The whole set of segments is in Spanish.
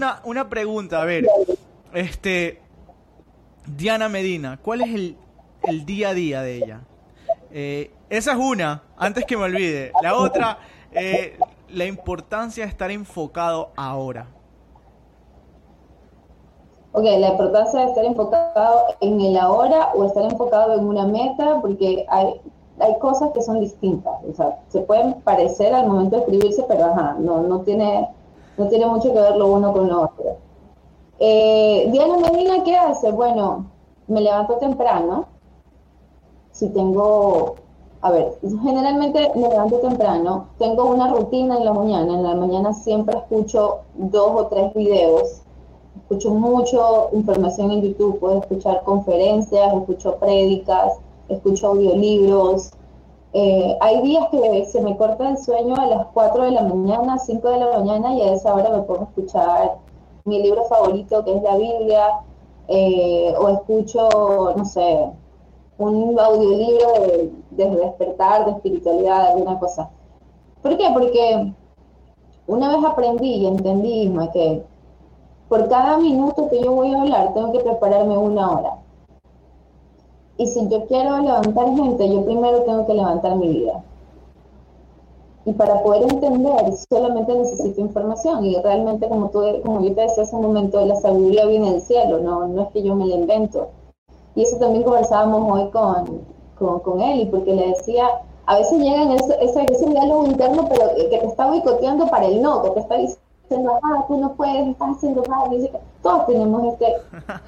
una, una pregunta, a ver. Este. Diana Medina, ¿cuál es el, el día a día de ella? Eh, esa es una, antes que me olvide. La otra, eh, la importancia de estar enfocado ahora. Ok, la importancia de estar enfocado en el ahora o estar enfocado en una meta, porque hay, hay cosas que son distintas. O sea, se pueden parecer al momento de escribirse, pero ajá, no, no, tiene, no tiene mucho que ver lo uno con lo otro. Eh, Diana Medina, ¿qué hace? Bueno, me levanto temprano. Si tengo, a ver, generalmente me levanto temprano. Tengo una rutina en la mañana. En la mañana siempre escucho dos o tres videos. Escucho mucho información en YouTube. Puedo escuchar conferencias, escucho prédicas, escucho audiolibros. Eh, hay días que se me corta el sueño a las 4 de la mañana, 5 de la mañana y a esa hora me pongo a escuchar mi libro favorito que es la Biblia, eh, o escucho, no sé, un audiolibro de, despertar, de espiritualidad, alguna cosa. ¿Por qué? Porque una vez aprendí y entendí que por cada minuto que yo voy a hablar tengo que prepararme una hora. Y si yo quiero levantar gente, yo primero tengo que levantar mi vida. Y para poder entender, solamente necesito información. Y realmente, como, tú, como yo te decía hace un momento, la sabiduría viene del cielo, no, no es que yo me la invento. Y eso también conversábamos hoy con, con, con él, y porque le decía, a veces llegan ese, ese, ese diálogo interno, pero que te está boicoteando para el no, que te está diciendo, ah, tú no puedes, estás haciendo mal. todos tenemos este,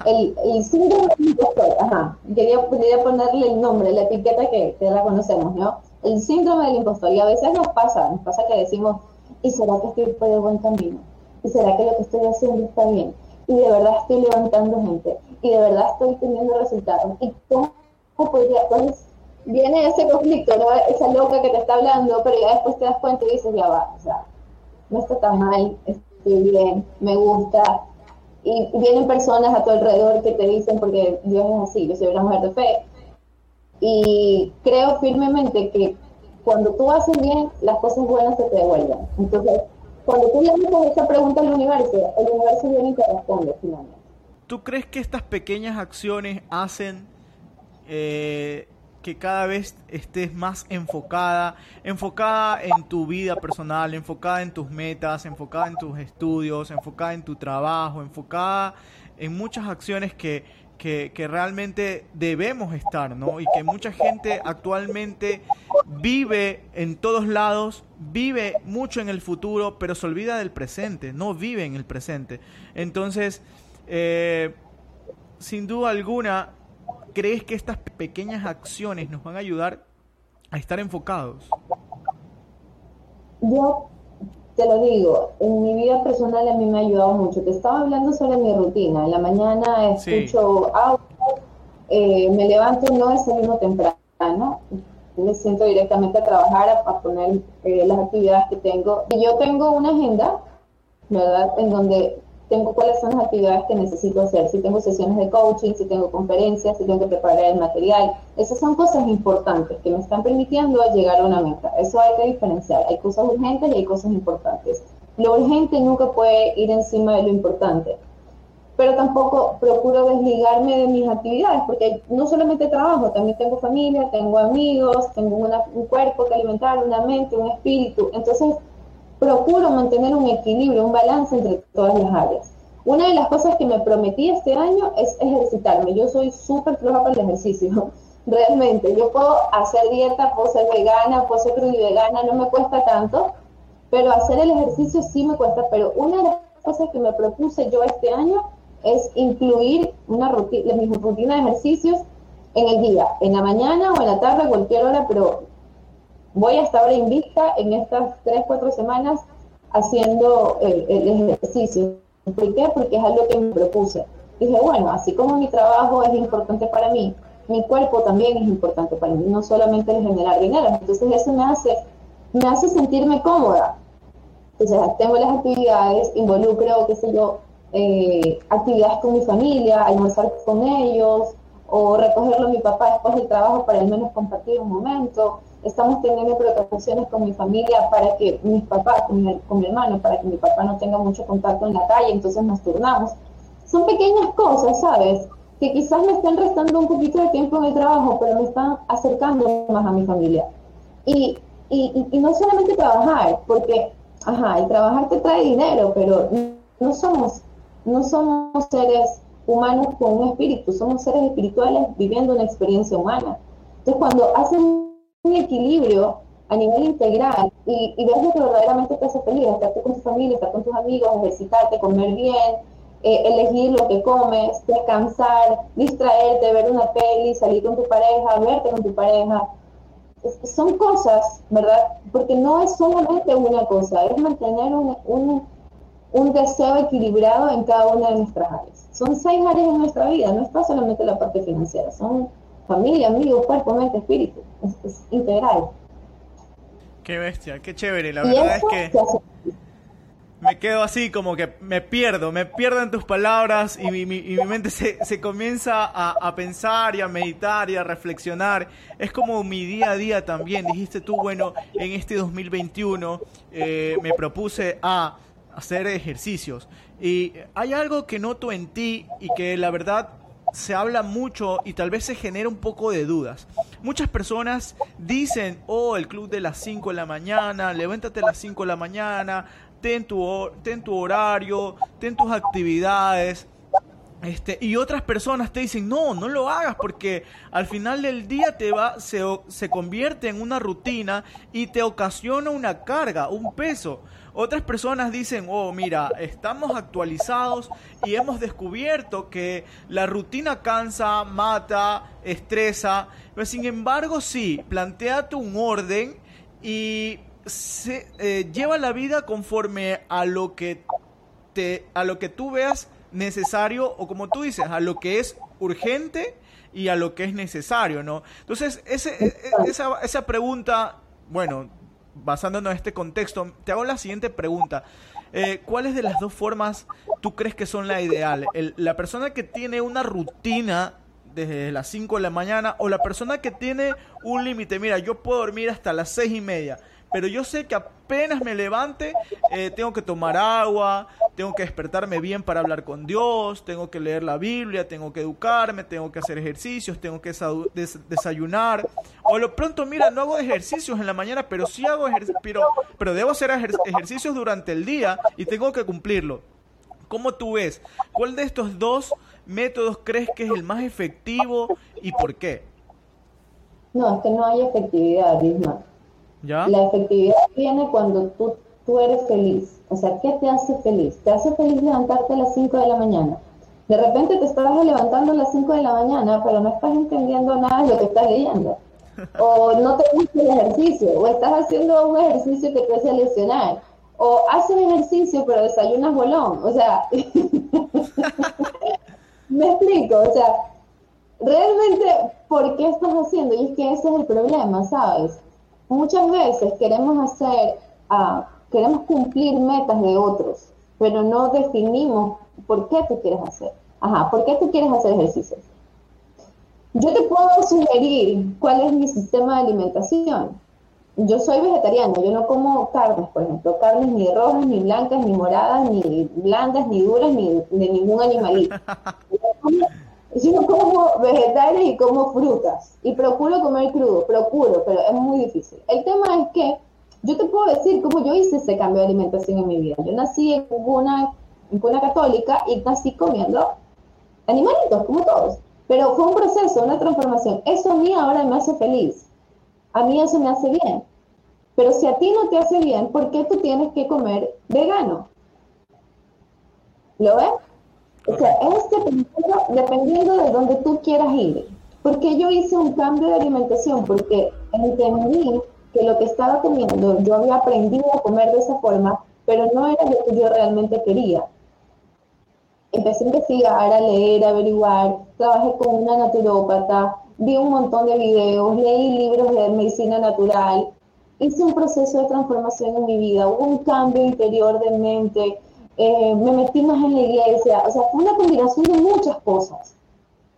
el, el síndrome del impostor. Ajá, quería, quería ponerle el nombre, la etiqueta que, que la conocemos, ¿no? el síndrome del impostor. Y a veces nos pasa, nos pasa que decimos, ¿y será que estoy por el buen camino? ¿Y será que lo que estoy haciendo está bien? Y de verdad estoy levantando gente. Y de verdad estoy teniendo resultados. ¿Y cómo podría? Pues viene ese conflicto, ¿no? esa loca que te está hablando, pero ya después te das cuenta y dices, ya va, o sea, no está tan mal, estoy bien, me gusta. Y vienen personas a tu alrededor que te dicen, porque Dios es así, yo soy una mujer de fe, y creo firmemente que cuando tú haces bien, las cosas buenas se te devuelven. Entonces, cuando tú le haces esa pregunta al universo, el universo viene y te responde finalmente. ¿Tú crees que estas pequeñas acciones hacen eh, que cada vez estés más enfocada, enfocada en tu vida personal, enfocada en tus metas, enfocada en tus estudios, enfocada en tu trabajo, enfocada en muchas acciones que que, realmente debemos estar, ¿no? Y que mucha gente actualmente vive en todos lados, vive mucho en el futuro, pero se olvida del presente, no vive en el presente. Entonces, eh, sin duda alguna, ¿crees que estas pequeñas acciones nos van a ayudar a estar enfocados? Yo te lo digo, en mi vida personal a mí me ha ayudado mucho. Te estaba hablando sobre mi rutina. En la mañana escucho audio, eh, me levanto, no desayuno temprano, me siento directamente a trabajar, a, poner eh, las actividades que tengo. Y yo tengo una agenda, ¿verdad? En donde tengo cuáles son las actividades que necesito hacer, si tengo sesiones de coaching, si tengo conferencias, si tengo que preparar el material. Esas son cosas importantes que me están permitiendo llegar a una meta. Eso hay que diferenciar. Hay cosas urgentes y hay cosas importantes. Lo urgente nunca puede ir encima de lo importante. Pero tampoco procuro desligarme de mis actividades, porque no solamente trabajo, también tengo familia, tengo amigos, tengo un cuerpo que alimentar, una mente, un espíritu. Entonces, procuro mantener un equilibrio, un balance entre todas las áreas. Una de las cosas que me prometí este año es ejercitarme. Yo soy súper floja para el ejercicio, realmente. Yo puedo hacer dieta, puedo ser vegana, puedo ser vegana, no me cuesta tanto, pero hacer el ejercicio sí me cuesta. Pero una de las cosas que me propuse yo este año es incluir una rutina, mi rutina de ejercicios en el día, en la mañana o en la tarde, cualquier hora, pero voy a estar invicta en estas tres, cuatro semanas haciendo el, ejercicio. ¿Por qué? Porque es algo que me propuse. Dije, bueno, así como mi trabajo es importante para mí, mi cuerpo también es importante para mí, no solamente el generar dinero. Entonces eso me hace, me hace sentirme cómoda. Entonces, tengo las actividades, involucro, qué sé yo, eh, actividades con mi familia, almorzar con ellos, o recogerlo a mi papá después del trabajo para al menos compartir un momento. Estamos teniendo preocupaciones con mi familia para que mis papás, con mi, con mi hermano, para que mi papá no tenga mucho contacto en la calle, entonces nos turnamos. Son pequeñas cosas, ¿sabes? Que quizás me estén restando un poquito de tiempo en el trabajo, pero me están acercando más a mi familia. Y, y, y no solamente trabajar, porque, ajá, el trabajar te trae dinero, pero no somos, no somos seres humanos con un espíritu, somos seres espirituales viviendo una experiencia humana. Entonces, cuando hacen un equilibrio a nivel integral y, y ves lo que verdaderamente te hace feliz, estar con tu familia, estar con tus amigos, ejercitarte, comer bien, eh, elegir lo que comes, descansar, distraerte, ver una peli, salir con tu pareja, verte con tu pareja, son cosas, ¿verdad? Porque no es solamente una cosa, es mantener un, un, un deseo equilibrado en cada una de nuestras áreas. Son seis áreas en nuestra vida, no está solamente la parte financiera, son familia, amigos, cuerpo, mente, espíritu, es, integral. Qué bestia, qué chévere, la verdad es que me quedo así como que me pierdo, me pierdo en tus palabras y mi, mi, mente se, se comienza a, a, pensar y a meditar y a reflexionar. Es como mi día a día también. Dijiste tú, bueno, en este 2021 eh, me propuse a hacer ejercicios. Y hay algo que noto en ti y que la verdad se habla mucho y tal vez se genera un poco de dudas. Muchas personas dicen, oh, el club de las 5 de la mañana, levántate a las 5 de la mañana, ten tu, ten tu horario, ten tus actividades. Este, y otras personas te dicen, no, no lo hagas porque al final del día te va, se, se convierte en una rutina y te ocasiona una carga, un peso. Otras personas dicen, oh, mira, estamos actualizados y hemos descubierto que la rutina cansa, mata, estresa. Pero sin embargo, sí, planteate un orden y se, eh, lleva la vida conforme a lo que te, a lo que tú veas necesario o como tú dices, a lo que es urgente y a lo que es necesario, ¿no? Entonces, ese, e, e, esa, esa pregunta, bueno, basándonos en este contexto, te hago la siguiente pregunta. Eh, ¿Cuáles de las dos formas tú crees que son la ideal? ¿La persona que tiene una rutina desde las 5 de la mañana o la persona que tiene un límite? Mira, yo puedo dormir hasta las 6 y media pero yo sé que apenas me levante, eh, tengo que tomar agua, tengo que despertarme bien para hablar con Dios, tengo que leer la Biblia, tengo que educarme, tengo que hacer ejercicios, tengo que desayunar. O lo pronto, mira, no hago ejercicios en la mañana, pero sí hago ejercicios, pero, pero debo hacer ejercicios durante el día y tengo que cumplirlo. ¿Cómo tú ves? ¿Cuál de estos dos métodos crees que es el más efectivo y por qué? No, es que no hay efectividad, Isma. La efectividad viene cuando tú, tú eres feliz. O sea, ¿qué te hace feliz? Te hace feliz levantarte a las 5 de la mañana. De repente te estás levantando a las 5 de la mañana, pero no estás entendiendo nada de lo que estás leyendo. O no te gusta el ejercicio, o estás haciendo un ejercicio que te hace lesionar. O haces ejercicio, pero desayunas bolón. O sea, me explico. O sea, realmente, ¿por qué estás haciendo? Y es que ese es el problema, ¿sabes? Muchas veces queremos hacer, uh, queremos cumplir metas de otros, pero no definimos por qué tú quieres hacer. Ajá, ¿por qué tú quieres hacer ejercicios? Yo te puedo sugerir cuál es mi sistema de alimentación. Yo soy vegetariano, yo no como carnes, por ejemplo, carnes ni rojas, ni blancas, ni moradas, ni blandas, ni duras, ni de ningún animalito. Yo como vegetales y como frutas. Y procuro comer crudo, procuro, pero es muy difícil. El tema es que yo te puedo decir cómo yo hice ese cambio de alimentación en mi vida. Yo nací en una, en una católica y nací comiendo animalitos, como todos. Pero fue un proceso, una transformación. Eso a mí ahora me hace feliz. A mí eso me hace bien. Pero si a ti no te hace bien, ¿por qué tú tienes que comer vegano? ¿Lo ves? O sea, es dependiendo, dependiendo de donde tú quieras ir. Porque yo hice un cambio de alimentación, porque entendí que lo que estaba comiendo, yo había aprendido a comer de esa forma, pero no era lo que yo realmente quería. Empecé a investigar, a leer, a averiguar, trabajé con una naturópata, vi un montón de videos, leí libros de medicina natural, hice un proceso de transformación en mi vida, hubo un cambio interior de mente, eh, me metí más en la iglesia, o sea, fue una combinación de muchas cosas.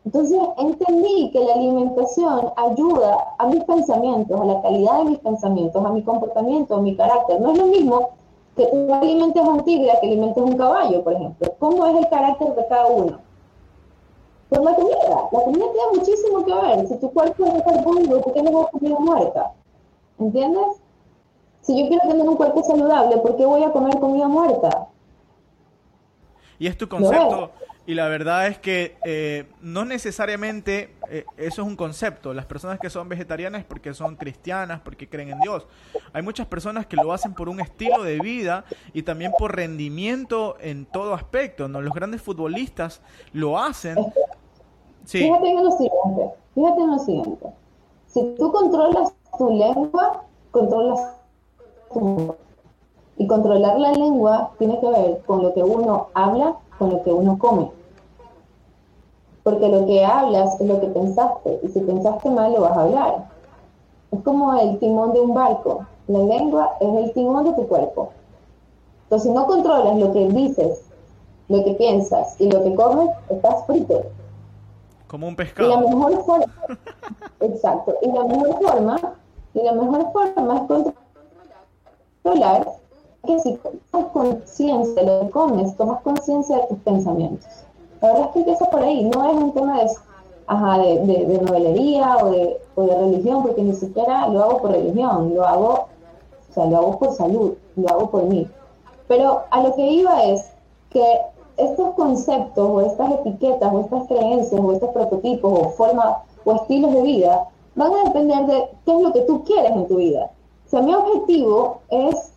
Entonces entendí que la alimentación ayuda a mis pensamientos, a la calidad de mis pensamientos, a mi comportamiento, a mi carácter. No es lo mismo que tú alimentes a un tigre que alimentes a un caballo, por ejemplo. ¿Cómo es el carácter de cada uno? Por la comida. La comida tiene muchísimo que ver. Si tu cuerpo es carbono, ¿por qué no vas a comer muerta? ¿Entiendes? Si yo quiero tener un cuerpo saludable, ¿por qué voy a comer comida muerta? Y es tu concepto, y la verdad es que eh, no necesariamente eh, eso es un concepto. Las personas que son vegetarianas porque son cristianas, porque creen en Dios. Hay muchas personas que lo hacen por un estilo de vida y también por rendimiento en todo aspecto. ¿no? Los grandes futbolistas lo hacen. Fíjate en lo siguiente. Fíjate en lo siguiente. Si tú controlas tu lengua, controlas tu y controlar la lengua tiene que ver con lo que uno habla con lo que uno come. Porque lo que hablas es lo que pensaste, y si pensaste mal lo vas a hablar. Es como el timón de un barco. La lengua es el timón de tu cuerpo. Entonces, si no controlas lo que dices, lo que piensas y lo que comes, estás frito. Como un pescado. Y la mejor forma, exacto, y la mejor forma, y la mejor forma es controlar que si tomas conciencia de lo que comes, tomas conciencia de tus pensamientos. La verdad es que empieza por ahí, no es un tema de, ajá, de, de, novelería o de, o de religión, porque ni siquiera lo hago por religión, lo hago, o sea, lo hago por salud, lo hago por mí. Pero a lo que iba es que estos conceptos o estas etiquetas o estas creencias o estos prototipos o formas o estilos de vida van a depender de qué es lo que tú quieres en tu vida. O sea, mi objetivo es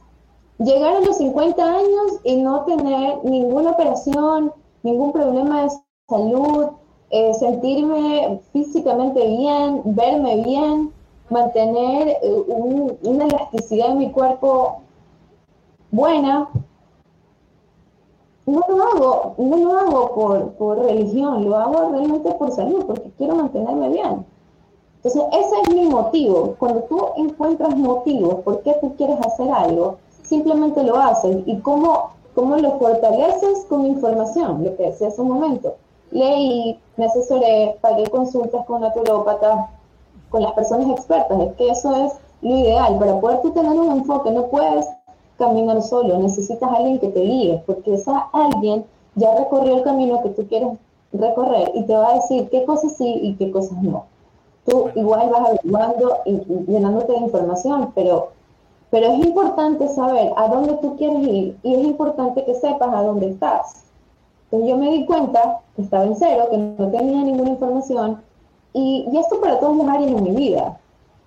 llegar a los 50 años y no tener ninguna operación, ningún problema de salud, eh, sentirme físicamente bien, verme bien, mantener eh, una elasticidad en mi cuerpo buena. No lo hago, no lo hago por, por religión, lo hago realmente por salud, porque quiero mantenerme bien. Entonces, ese es mi motivo. Cuando tú encuentras motivos por qué tú quieres hacer algo, simplemente lo haces. ¿Y cómo, cómo lo fortaleces con información? Lo que decía hace un momento. Leí, me asesoré, pagué consultas con naturópatas, con las personas expertas. Es que eso es lo ideal. Para poder tú tener un enfoque, no puedes caminar solo, necesitas a alguien que te guíe, porque esa alguien ya recorrió el camino que tú quieres recorrer y te va a decir qué cosas sí y qué cosas no. Tú igual vas averiguando y llenándote de información, pero pero es importante saber a dónde tú quieres ir y es importante que sepas a dónde estás. Entonces yo me di cuenta que estaba en cero, que no tenía ninguna información y, esto para todas las áreas de mi vida.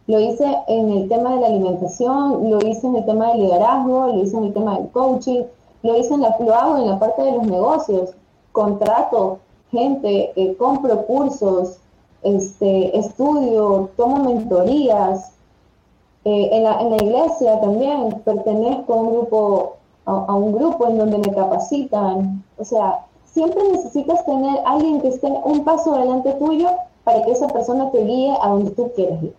Lo hice en el tema de la alimentación, lo hice en el tema del liderazgo, lo hice en el tema del coaching, lo hice en la, lo hago en la parte de los negocios, contrato gente, eh, compro cursos, este, estudio, tomo mentorías, eh, en, la, en, la, iglesia también pertenezco a un grupo, a, un grupo en donde me capacitan. O sea, siempre necesitas tener alguien que esté un paso adelante tuyo para que esa persona te guíe a donde tú quieres ir.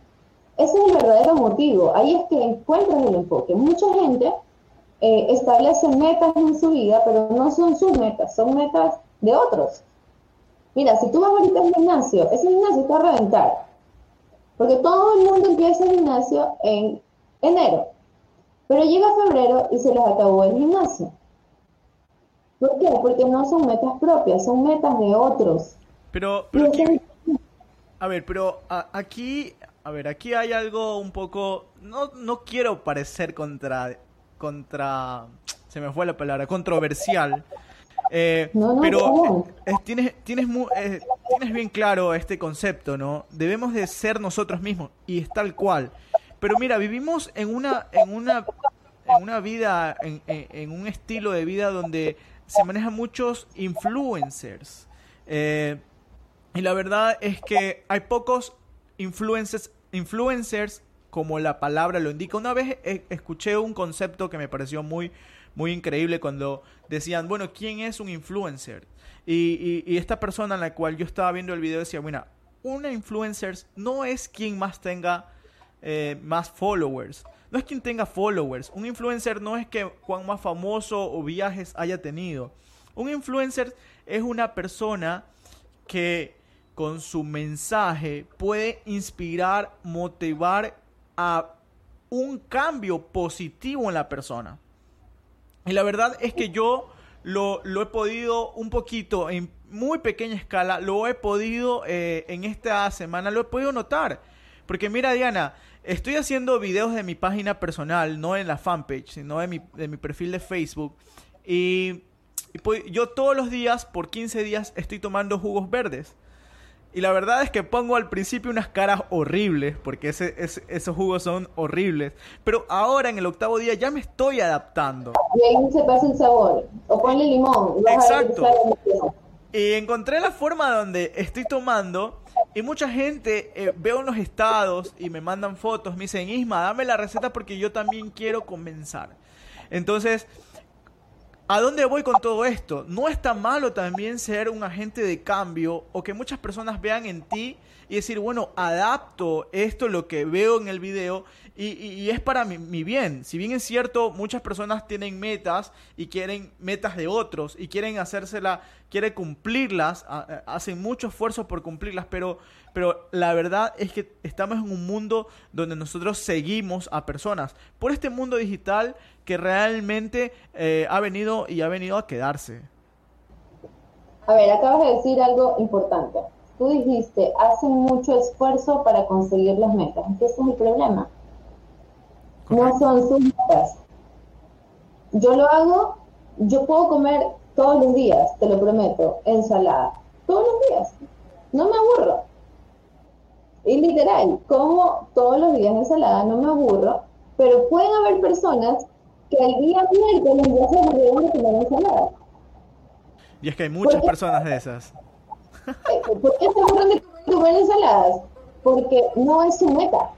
Ese es el verdadero motivo. Ahí es que encuentras el enfoque. Mucha gente eh, establece metas en su vida, pero no son sus metas, son metas de otros. Mira, si tú vas ahorita al gimnasio, ese gimnasio está a reventar porque todo el mundo empieza el gimnasio en enero. Pero llega febrero y se les acabó el gimnasio. ¿Por qué? Porque no son metas propias, son metas de otros. Pero, a ver, pero aquí, a ver, aquí hay algo un poco, no, no quiero parecer contra, contra, se me fue la palabra, controversial, eh, pero eh, tienes, tienes, eh, tienes bien claro este concepto, ¿no? Debemos de ser nosotros mismos y es tal cual. Pero mira, vivimos en una, en una, en una vida, en, en, un estilo de vida donde se manejan muchos influencers. y la verdad es que hay pocos influencers, influencers como la palabra lo indica. Una vez escuché un concepto que me pareció muy, muy increíble cuando decían, bueno, ¿quién es un influencer? Y, esta persona en la cual yo estaba viendo el video decía, bueno, una influencer no es quien más tenga eh, más followers. no es quien tenga followers. Un influencer no es que cuán más famoso o viajes haya tenido. Un influencer es una persona que con su mensaje puede inspirar, motivar a un cambio positivo en la persona. Y la verdad es que yo lo, he podido un poquito, en muy pequeña escala, lo he podido eh, en esta semana, lo he podido notar. Porque mira, Diana, estoy haciendo videos de mi página personal, no en la fanpage, sino de mi, de mi perfil de Facebook. Y, pues, yo todos los días, por 15 días, estoy tomando jugos verdes. Y la verdad es que pongo al principio unas caras horribles, porque ese, esos jugos son horribles. Pero ahora en el octavo día ya me estoy adaptando. Y ahí se pasa el sabor. O ponle limón. Exacto. Y encontré la forma donde estoy tomando. Y mucha gente eh, veo en los estados y me mandan fotos, me dicen, Isma, dame la receta porque yo también quiero comenzar. Entonces, ¿A dónde voy con todo esto? No está malo también ser un agente de cambio o que muchas personas vean en ti y decir, bueno, adapto esto, lo que veo en el video y, es para mi, bien. Si bien es cierto, muchas personas tienen metas y quieren metas de otros y quieren hacérsela, quieren cumplirlas, hacen mucho esfuerzo por cumplirlas, pero, pero la verdad es que estamos en un mundo donde nosotros seguimos a personas. Por este mundo digital que realmente eh, ha venido y ha venido a quedarse. A ver, acabas de decir algo importante. Tú dijiste, hacen mucho esfuerzo para conseguir las metas. Ese es el problema. No son sus metas. Yo lo hago, yo puedo comer todos los días, te lo prometo, ensalada. Todos los días. No me aburro. Y literal, como todos los días ensalada, no me aburro, pero pueden haber personas que el día miércoles ya se aburrieron de comer ensalada. Y es que hay muchas personas de esas. Eh, ¿Por qué se aburren de comer ensaladas? Porque no es su meta.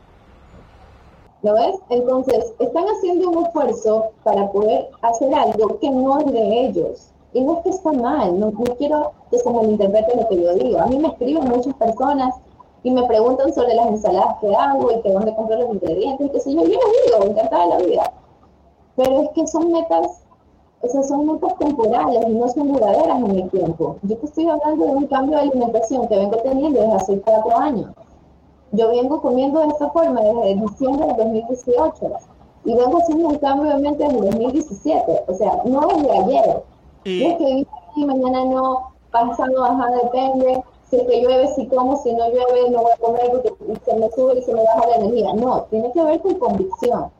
¿Lo ves? Entonces, están haciendo un esfuerzo para poder hacer algo que no es de ellos. Y no es que está mal, no, quiero que se malinterprete lo que yo digo. A mí me escriben muchas personas y me preguntan sobre las ensaladas que hago y que dónde compro los ingredientes y qué sé yo. Yo les digo, encantada de la vida. Pero es que son metas, o sea, son metas temporales y no son duraderas en el tiempo. Yo te estoy hablando de un cambio de alimentación que vengo teniendo desde hace cuatro años. Yo vengo comiendo de esta forma desde diciembre de 2018 y vengo haciendo un cambio de mente desde 2017. O sea, no desde ayer. Y... es que y mañana no, pasando, bajar, depende. Si es que llueve, si como, si no llueve, no voy a comer porque se me sube y se me baja la energía. No, tiene que ver con convicción.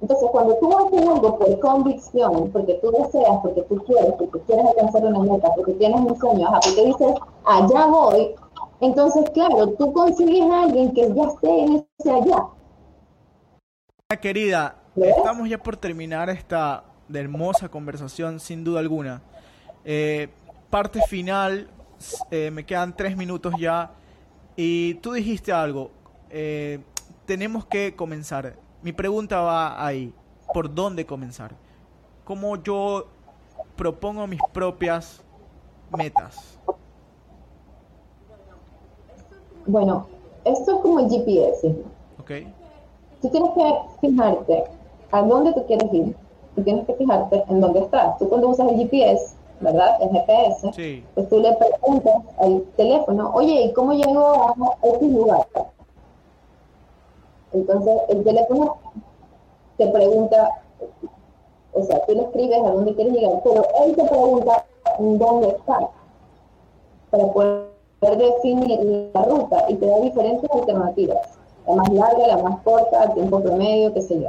Entonces, cuando tú haces algo por convicción, porque tú deseas, porque tú quieres, porque quieres alcanzar una meta, porque tienes un sueño, porque dices, allá voy, entonces, claro, tú consigues a alguien que ya esté en ese allá. Querida, estamos ya por terminar esta hermosa conversación, sin duda alguna. Eh, parte final, eh, me quedan tres minutos ya, y tú dijiste algo, eh, tenemos que comenzar. Mi pregunta va ahí, ¿por dónde comenzar? ¿Cómo yo propongo mis propias metas? Bueno, esto es como el GPS. Ok. Tú tienes que fijarte a dónde tú quieres ir y tienes que fijarte en dónde estás. Tú cuando usas el GPS, ¿verdad? El GPS, pues tú le preguntas al teléfono, oye, ¿y cómo llego a este lugar? Entonces el teléfono te pregunta, o sea, tú le escribes a dónde quieres llegar, pero él te pregunta dónde estás para poder definir la ruta y te da diferentes alternativas, la más larga, la más corta, el tiempo promedio, qué sé yo.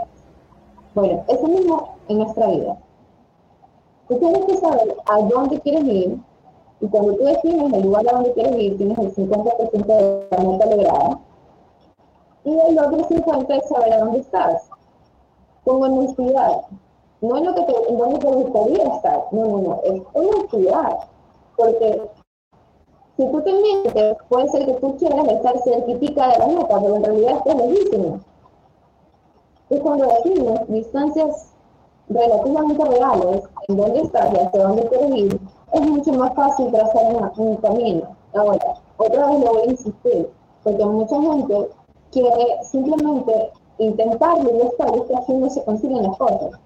Bueno, eso mismo en nuestra vida. Tú tienes que saber a dónde quieres ir y cuando tú defines el lugar a donde quieres ir, tienes el 50% de la meta lograda y el otro 50% es saber a dónde estás. Con honestidad. No es lo que te, en donde te gustaría estar, no, no, no, es honestidad. Porque si tú te mientes, puede ser que tú quieras estar certificada de la meta, pero en realidad estás lejísimo. Y cuando decimos distancias relativamente reales, en dónde estás y hacia dónde quieres ir, es mucho más fácil trazar un, camino. Ahora, otra vez lo voy a insistir, porque mucha gente quiere simplemente intentarlo y esto, y esto haciendo se consiguen las cosas.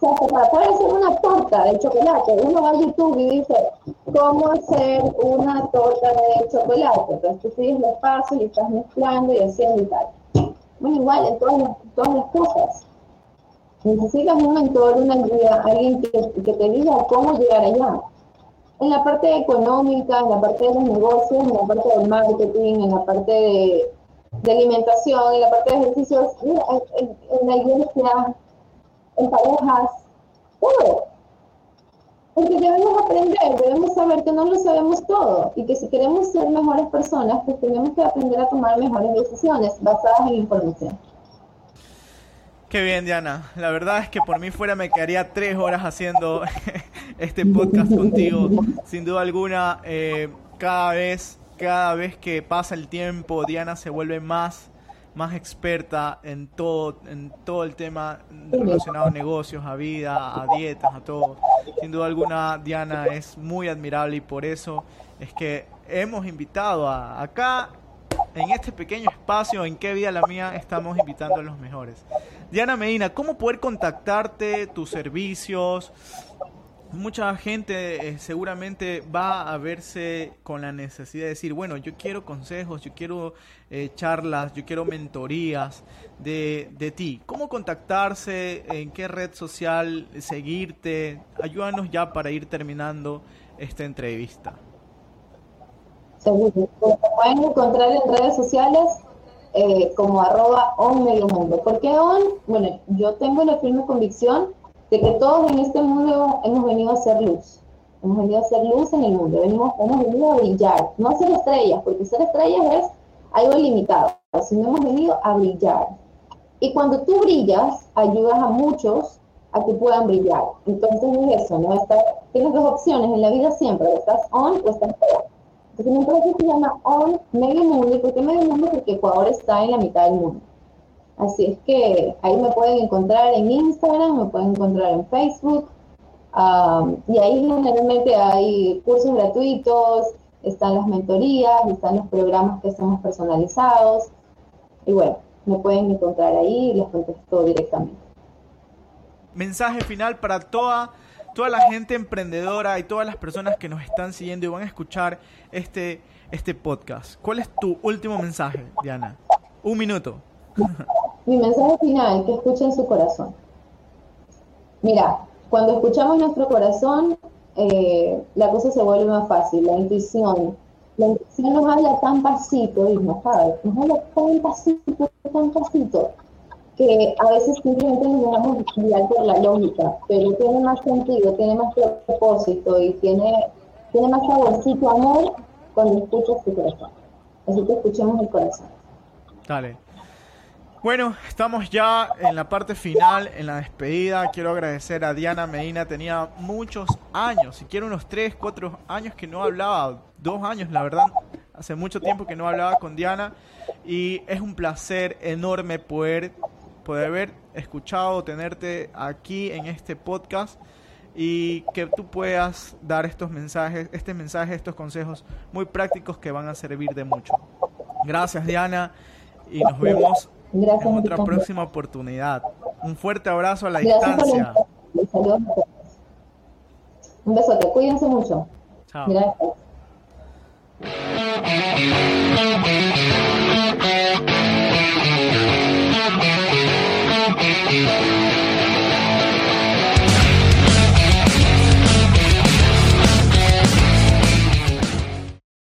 O sea, para poder hacer una torta de chocolate, uno va a YouTube y dice, ¿cómo hacer una torta de chocolate? Entonces tú sigues los pasos y estás mezclando y haciendo y tal. Bueno, igual en todas las, todas las cosas. Necesitas un mentor, una guía, alguien que, que te diga cómo llegar allá. En la parte económica, en la parte de los negocios, en la parte del marketing, en la parte de, de alimentación, en la parte de ejercicios, en, en, la en parejas, todo. Porque debemos aprender, debemos saber que no lo sabemos todo y que si queremos ser mejores personas, pues tenemos que aprender a tomar mejores decisiones basadas en información. Qué bien, Diana. La verdad es que por mí fuera me quedaría tres horas haciendo este podcast contigo. Sin duda alguna, eh, cada vez, cada vez que pasa el tiempo, Diana se vuelve más más experta en todo, en todo el tema relacionado a negocios, a vida, a dietas, a todo. Sin duda alguna, Diana es muy admirable y por eso es que hemos invitado a acá, en este pequeño espacio, en qué vida la mía, estamos invitando a los mejores. Diana Medina, ¿cómo poder contactarte, tus servicios? Mucha gente eh, seguramente va a verse con la necesidad de decir, bueno, yo quiero consejos, yo quiero eh, charlas, yo quiero mentorías de, de ti. ¿Cómo contactarse? ¿En qué red social seguirte? Ayúdanos ya para ir terminando esta entrevista. Seguro. pueden encontrar en redes sociales eh, como arroba on medio mundo. ¿Por qué on? Bueno, yo tengo la firme convicción de que todos en este mundo hemos venido a hacer luz. Hemos venido a hacer luz en el mundo, Venimos, hemos venido a brillar, no a ser estrellas, porque ser estrellas es algo limitado, sino hemos venido a brillar. Y cuando tú brillas, ayudas a muchos a que puedan brillar. Entonces es eso, ¿no? Tienes dos opciones en la vida siempre, estás on o estás off. Entonces mi empresa se llama On Medio Mundo. ¿Y por qué Medio Mundo? Porque Ecuador está en la mitad del mundo. Así es que ahí me pueden encontrar en Instagram, me pueden encontrar en Facebook. y ahí generalmente hay cursos gratuitos, están las mentorías, están los programas que hacemos personalizados. Y bueno, me pueden encontrar ahí y les contesto directamente. Mensaje final para toda, toda la gente emprendedora y todas las personas que nos están siguiendo y van a escuchar este, este podcast. ¿Cuál es tu último mensaje, Diana? Un minuto. Mi mensaje final, que escuchen su corazón. Mira, cuando escuchamos nuestro corazón, eh, la cosa se vuelve más fácil, la intuición. La intuición nos habla tan pasito, y nos habla, nos habla tan pasito, tan pasito, que a veces simplemente nos dejamos guiar por la lógica, pero tiene más sentido, tiene más propósito y tiene, tiene más saborcito amor cuando escuchas tu corazón. Así que escuchemos el corazón. Dale. Bueno, estamos ya en la parte final, en la despedida. Quiero agradecer a Diana Medina. Tenía muchos años, si quiero unos 3, 4 años que no hablaba. Dos años, la verdad. Hace mucho tiempo que no hablaba con Diana. Y es un placer enorme poder, poder haber escuchado, tenerte aquí en este podcast. Y que tú puedas dar estos mensajes, este mensaje, estos consejos muy prácticos que van a servir de mucho. Gracias, Diana. Y nos vemos Gracias en otra próxima oportunidad. Un fuerte abrazo a la distancia. Un besote, cuídense mucho. Chao. Gracias.